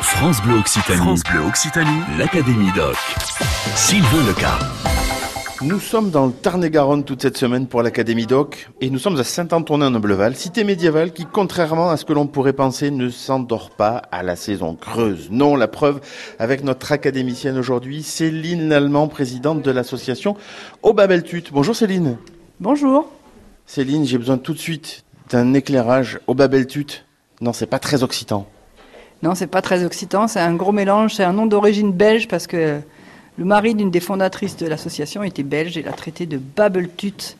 France Bleu Occitanie. France Bleu Occitanie. L'Académie Doc. Sylvain Leca. Nous sommes dans le Tarn-et-Garonne toute cette semaine pour l'Académie Doc et nous sommes à Saint-Antonin-Nobleval, cité médiévale qui, contrairement à ce que l'on pourrait penser, ne s'endort pas à la saison creuse. Non, la preuve avec notre académicienne aujourd'hui, Céline Lallemand, présidente de l'association Au Babeltut. Bonjour Céline. Bonjour. Céline, j'ai besoin tout de suite d'un éclairage au Babeltut. Non, c'est pas très occitan. Non, c'est pas très occitan, c'est un gros mélange, c'est un nom d'origine belge parce que le mari d'une des fondatrices de l'association était belge et l'a traité de Babeltut.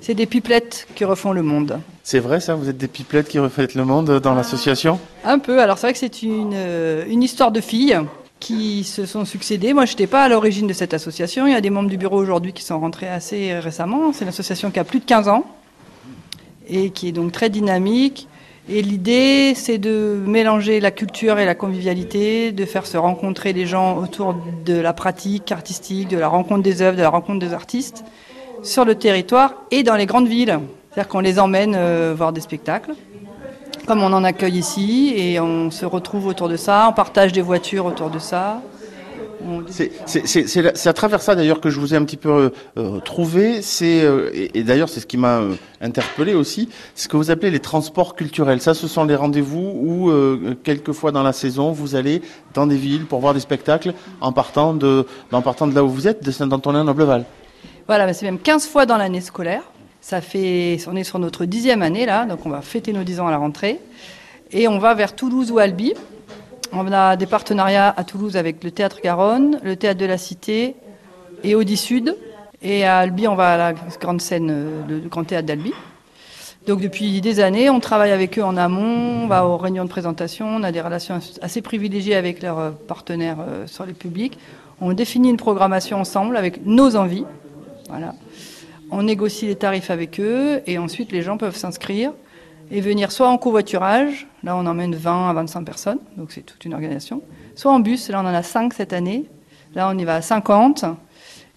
C'est des pipelettes qui refont le monde. C'est vrai ça, vous êtes des pipelettes qui refont le monde dans l'association? Un peu, alors c'est vrai que c'est une, euh, une histoire de filles qui se sont succédées. Moi, je n'étais pas à l'origine de cette association. Il y a des membres du bureau aujourd'hui qui sont rentrés assez récemment. C'est une association qui a plus de 15 ans et qui est donc très dynamique. Et l'idée, c'est de mélanger la culture et la convivialité, de faire se rencontrer les gens autour de la pratique artistique, de la rencontre des œuvres, de la rencontre des artistes, sur le territoire et dans les grandes villes. C'est-à-dire qu'on les emmène euh, voir des spectacles, comme on en accueille ici, et on se retrouve autour de ça, on partage des voitures autour de ça. C'est à travers ça d'ailleurs que je vous ai un petit peu euh, euh, trouvé. C'est euh, et, d'ailleurs c'est ce qui m'a interpellé aussi, ce que vous appelez les transports culturels. Ça, ce sont les rendez-vous où quelquefois dans la saison vous allez dans des villes pour voir des spectacles en partant de en partant de là où vous êtes, de Saint-Antonin-Nobleval. Voilà, c'est même 15 fois dans l'année scolaire. Ça fait, on est sur notre dixième année là, donc on va fêter nos 10 ans à la rentrée. Et on va vers Toulouse ou Albi on a des partenariats à Toulouse avec le Théâtre Garonne, le Théâtre de la Cité et Audi Sud. Et à Albi, on va à la grande scène, euh, le Grand Théâtre d'Albi. Donc depuis des années, on travaille avec eux en amont, on va aux réunions de présentation, on a des relations assez privilégiées avec leurs euh, partenaires euh, sur les publics. On définit une programmation ensemble avec nos envies. Voilà. On négocie les tarifs avec eux et ensuite les gens peuvent s'inscrire et venir soit en covoiturage, là on emmène 20 à 25 personnes, donc c'est toute une organisation, soit en bus, là on en a 5 cette année, là on y va à 50,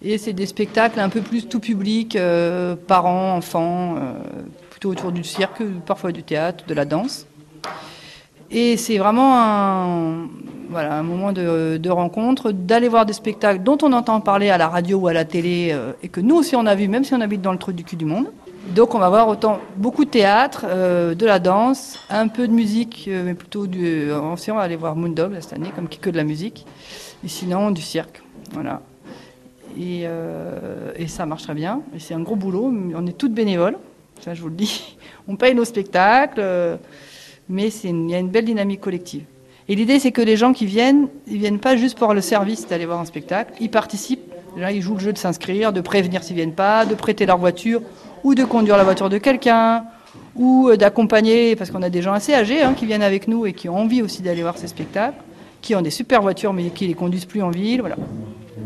et c'est des spectacles un peu plus tout public, euh, parents, enfants, euh, plutôt autour du cirque, parfois du théâtre, de la danse. Et c'est vraiment un, moment de, de rencontre, d'aller voir des spectacles dont on entend parler à la radio ou à la télé, euh, et que nous aussi on a vu, même si on habite dans le trou du cul du monde. Donc on va voir autant beaucoup de théâtre, euh, de la danse, un peu de musique, euh, mais plutôt du. on va aller voir Moondog cette année, comme qui que de la musique. Et sinon du cirque, voilà. Et, euh, et ça marche très bien. Et c'est un gros boulot. On est toutes bénévoles, ça je vous le dis. On paye nos spectacles, mais il y a une belle dynamique collective. Et l'idée c'est que les gens qui viennent, ils viennent pas juste pour le service d'aller voir un spectacle, ils participent. Là, ils jouent le jeu de s'inscrire, de prévenir s'ils viennent pas, de prêter leur voiture ou de conduire la voiture de quelqu'un, ou euh, d'accompagner, parce qu'on a des gens assez âgés hein, qui viennent avec nous et qui ont envie aussi d'aller voir ces spectacles, qui ont des super voitures mais qui les conduisent plus en ville. Voilà.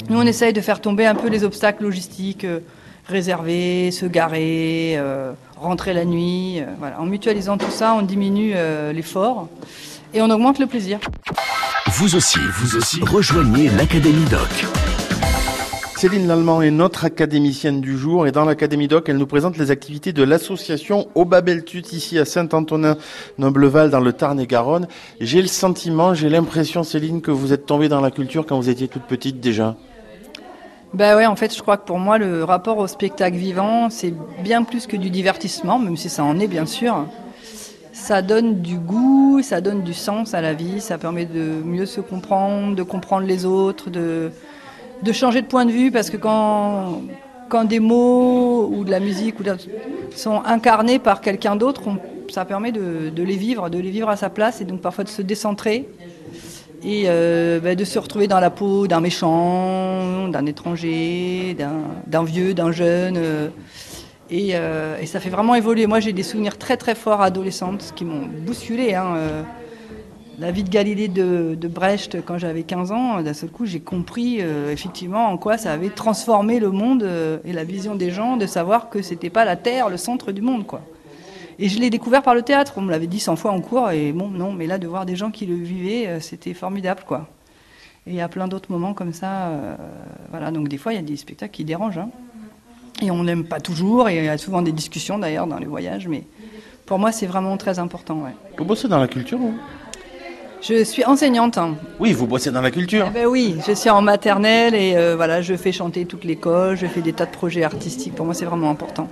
Nous, on essaye de faire tomber un peu les obstacles logistiques, euh, réserver, se garer, euh, rentrer la nuit. voilà. En mutualisant tout ça, on diminue l'effort et on augmente le plaisir. Vous aussi, vous aussi, rejoignez l'Académie Doc. Céline Lallemand est notre académicienne du jour et dans l'Académie Doc, elle nous présente les activités de l'association Obabeltut ici à Saint-Antonin-Nobleval dans le Tarn-et-Garonne. J'ai le sentiment, j'ai l'impression Céline que vous êtes tombée dans la culture quand vous étiez toute petite déjà. Ben ouais, en fait, je crois que pour moi, le rapport au spectacle vivant, c'est bien plus que du divertissement, même si ça en est bien sûr. Ça donne du goût, ça donne du sens à la vie, ça permet de mieux se comprendre, de comprendre les autres, de, de changer de point de vue parce que quand, quand des mots ou de la musique ou sont incarnés par quelqu'un d'autre, ça permet de, les vivre, de les vivre à sa place et donc parfois de se décentrer et euh, bah, de se retrouver dans la peau d'un méchant, d'un étranger, d'un vieux, d'un jeune. Euh, euh, et, ça fait vraiment évoluer. Moi, j'ai des souvenirs très très forts adolescentes qui m'ont bousculé. Hein, la vie de Galilée de, Brecht quand j'avais 15 ans, d'un seul coup j'ai compris euh, effectivement en quoi ça avait transformé le monde euh, et la vision des gens de savoir que c'était pas la Terre le centre du monde quoi. Et je l'ai découvert par le théâtre, on me l'avait dit 100 fois en cours et bon non, mais là de voir des gens qui le vivaient, euh, c'était formidable quoi. Et il y a plein d'autres moments comme ça, voilà donc des fois il y a des spectacles qui dérangent hein. et on n'aime pas toujours et il y a souvent des discussions d'ailleurs dans les voyages, mais pour moi c'est vraiment très important. Vous bossez dans la culture vous? Je suis enseignante. Oui, vous bossez dans la culture. Eh ben oui, je suis en maternelle et euh, voilà, je fais chanter toute l'école, je fais des tas de projets artistiques. Pour moi, c'est vraiment important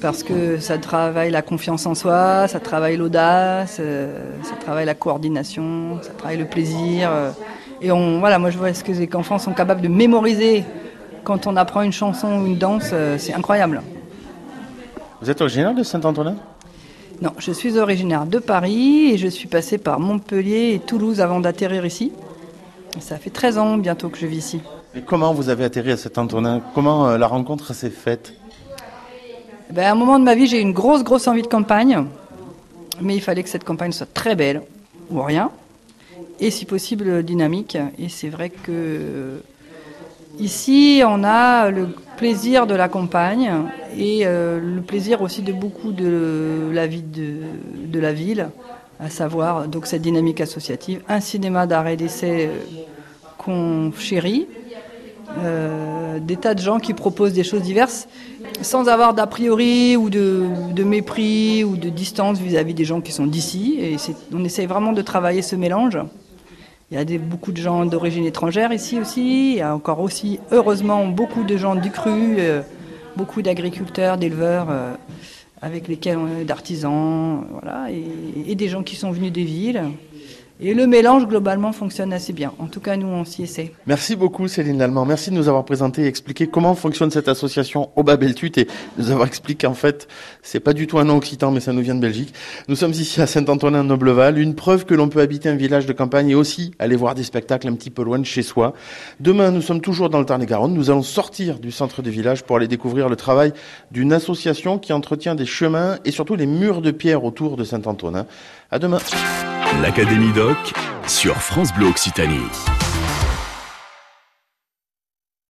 parce que ça travaille la confiance en soi, ça travaille l'audace, euh, ça travaille la coordination, ça travaille le plaisir. Euh, et on, voilà, moi je vois ce que les enfants sont capables de mémoriser quand on apprend une chanson ou une danse, c'est incroyable. Vous êtes originaire de Saint-Antonin? Non, je suis originaire de Paris et je suis passée par Montpellier et Toulouse avant d'atterrir ici. Ça fait 13 ans bientôt que je vis ici. Et comment vous avez atterri à Saint-Antonin Comment la rencontre s'est faite? Ben, à un moment de ma vie, j'ai eu une grosse, grosse envie de campagne. Mais il fallait que cette campagne soit très belle, ou rien. Et si possible, dynamique. Et c'est vrai que ici, on a le plaisir de la campagne et euh, le plaisir aussi de beaucoup de la vie de, la ville, à savoir donc cette dynamique associative, un cinéma d'arrêt d'essai euh, qu'on chérit, euh, des tas de gens qui proposent des choses diverses sans avoir d'a priori ou de, mépris ou de distance vis-à-vis des gens qui sont d'ici. Et on essaye vraiment de travailler ce mélange. Il y a beaucoup de gens d'origine étrangère ici aussi. Il y a encore aussi, heureusement, beaucoup de gens du cru, euh, beaucoup d'agriculteurs, d'éleveurs, euh, avec lesquels d'artisans, voilà, et, des gens qui sont venus des villes. Et le mélange, globalement, fonctionne assez bien. En tout cas, nous, on s'y essaie. Merci beaucoup, Céline Lallemand. Merci de nous avoir présenté et expliqué comment fonctionne cette association au Babeltut et de nous avoir expliqué qu'en fait, c'est pas du tout un nom occitan, mais ça nous vient de Belgique. Nous sommes ici à Saint-Antonin-Nobleval, une preuve que l'on peut habiter un village de campagne et aussi aller voir des spectacles un petit peu loin de chez soi. Demain, nous sommes toujours dans le Tarn-et-Garonne. Nous allons sortir du centre du village pour aller découvrir le travail d'une association qui entretient des chemins et surtout les murs de pierre autour de Saint-Antonin. À demain. L'Académie Doc sur France Bleu Occitanie.